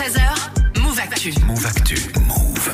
13h, Move Actu. Move Actu. Move.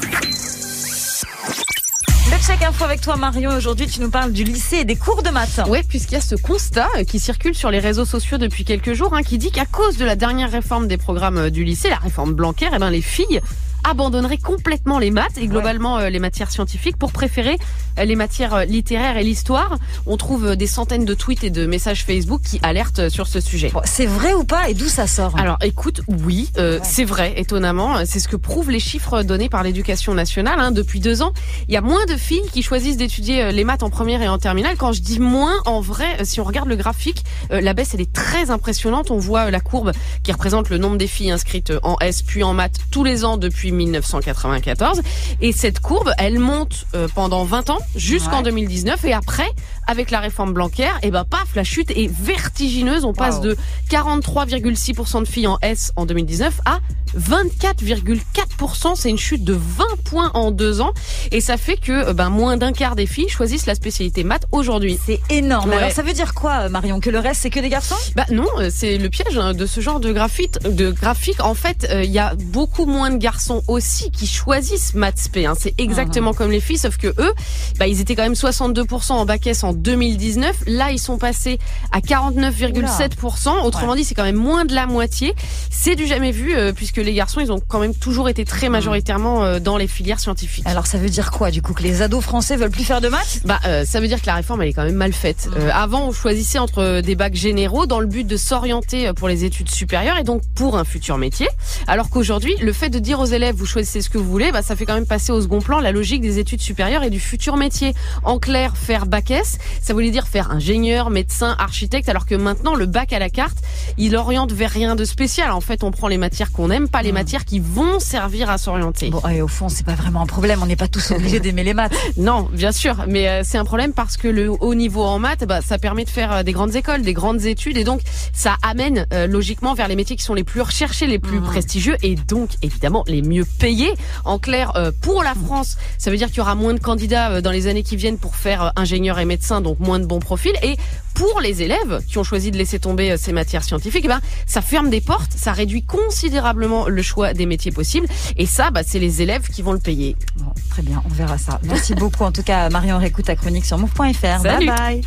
Le check info avec toi Marion. Aujourd'hui, tu nous parles du lycée et des cours de maths. Oui, puisqu'il y a ce constat euh, qui circule sur les réseaux sociaux depuis quelques jours, hein, qui dit qu'à cause de la dernière réforme des programmes euh, du lycée, la réforme Blanquer, eh ben, les filles abandonnerait complètement les maths et globalement euh, les matières scientifiques pour préférer euh, les matières euh, littéraires et l'histoire. On trouve des centaines de tweets et de messages Facebook qui alertent sur ce sujet. Bon, c'est vrai ou pas et d'où ça sort Alors écoute, oui, euh, c'est vrai, étonnamment. C'est ce que prouvent les chiffres donnés par l'éducation nationale. Hein. Depuis deux ans, il y a moins de filles qui choisissent d'étudier les maths en première et en terminale. Quand je dis moins, en vrai, si on regarde le graphique, la baisse elle est très impressionnante. On voit la courbe qui représente le nombre des filles inscrites en S puis en maths tous les ans depuis 1994. Et cette courbe, elle monte euh, pendant 20 ans jusqu'en Ouais. 2019. Et après, avec la réforme Blanquer, et ben paf, la chute est vertigineuse. On passe Wow. de 43,6% de filles en S en 2019 à 24,4%. C'est une chute de 20 points en deux ans. Et ça fait que euh, ben, moins d'un quart des filles choisissent la spécialité maths aujourd'hui. C'est énorme. Ouais. Alors ça veut dire quoi euh, Marion Que le reste c'est que des garçons? Bah non, c'est le piège hein, de ce genre de graphite, de graphique. En fait, euh, il y a beaucoup moins de garçons aussi qui choisissent maths spé. Hein. C'est exactement comme les filles, sauf que eux, bah, ils étaient quand même 62% en bac S en 2019. Là, ils sont passés à 49,7%. Autrement dit, c'est quand même moins de la moitié. C'est du jamais vu, euh, puisque les garçons, ils ont quand même toujours été très majoritairement euh, dans les filières scientifiques. Alors ça veut dire quoi du coup Que les ados français veulent plus faire de maths? Bah, euh, ça veut dire que la réforme elle est quand même mal faite. Euh, avant, on choisissait entre des bacs généraux dans le but de s'orienter pour les études supérieures et donc pour un futur métier. Alors qu'aujourd'hui, le fait de dire aux élèves vous choisissez ce que vous voulez, bah, ça fait quand même passer au second plan la logique des études supérieures et du futur métier. En clair, faire bac S, ça voulait dire faire ingénieur, médecin, architecte, alors que maintenant le bac à la carte, il oriente vers rien de spécial. En fait, on prend les matières qu'on aime, pas les matières qui vont servir à s'orienter. Bon, et au fond, c'est pas vraiment un problème. On n'est pas tous obligés d'aimer les maths. Non, bien sûr, mais euh, c'est un problème parce que le haut niveau en maths, bah, ça permet de faire euh, des grandes écoles, des grandes études, et donc ça amène euh, logiquement vers les métiers qui sont les plus recherchés, les plus prestigieux, et donc évidemment les mieux payés. En clair, euh, pour la France, ça veut dire qu'il y aura moins de candidats euh, dans les années qui viennent pour faire euh, ingénieur et médecin, donc moins de bons profils, et pour les élèves qui ont choisi de laisser tomber ces matières scientifiques, eh ben, ça ferme des portes, ça réduit considérablement le choix des métiers possibles, et ça, bah, c'est les élèves qui vont le payer. Bon, très bien, on verra ça. Merci beaucoup. En tout cas, Marion, réécoute ta chronique sur move.fr. Bye bye.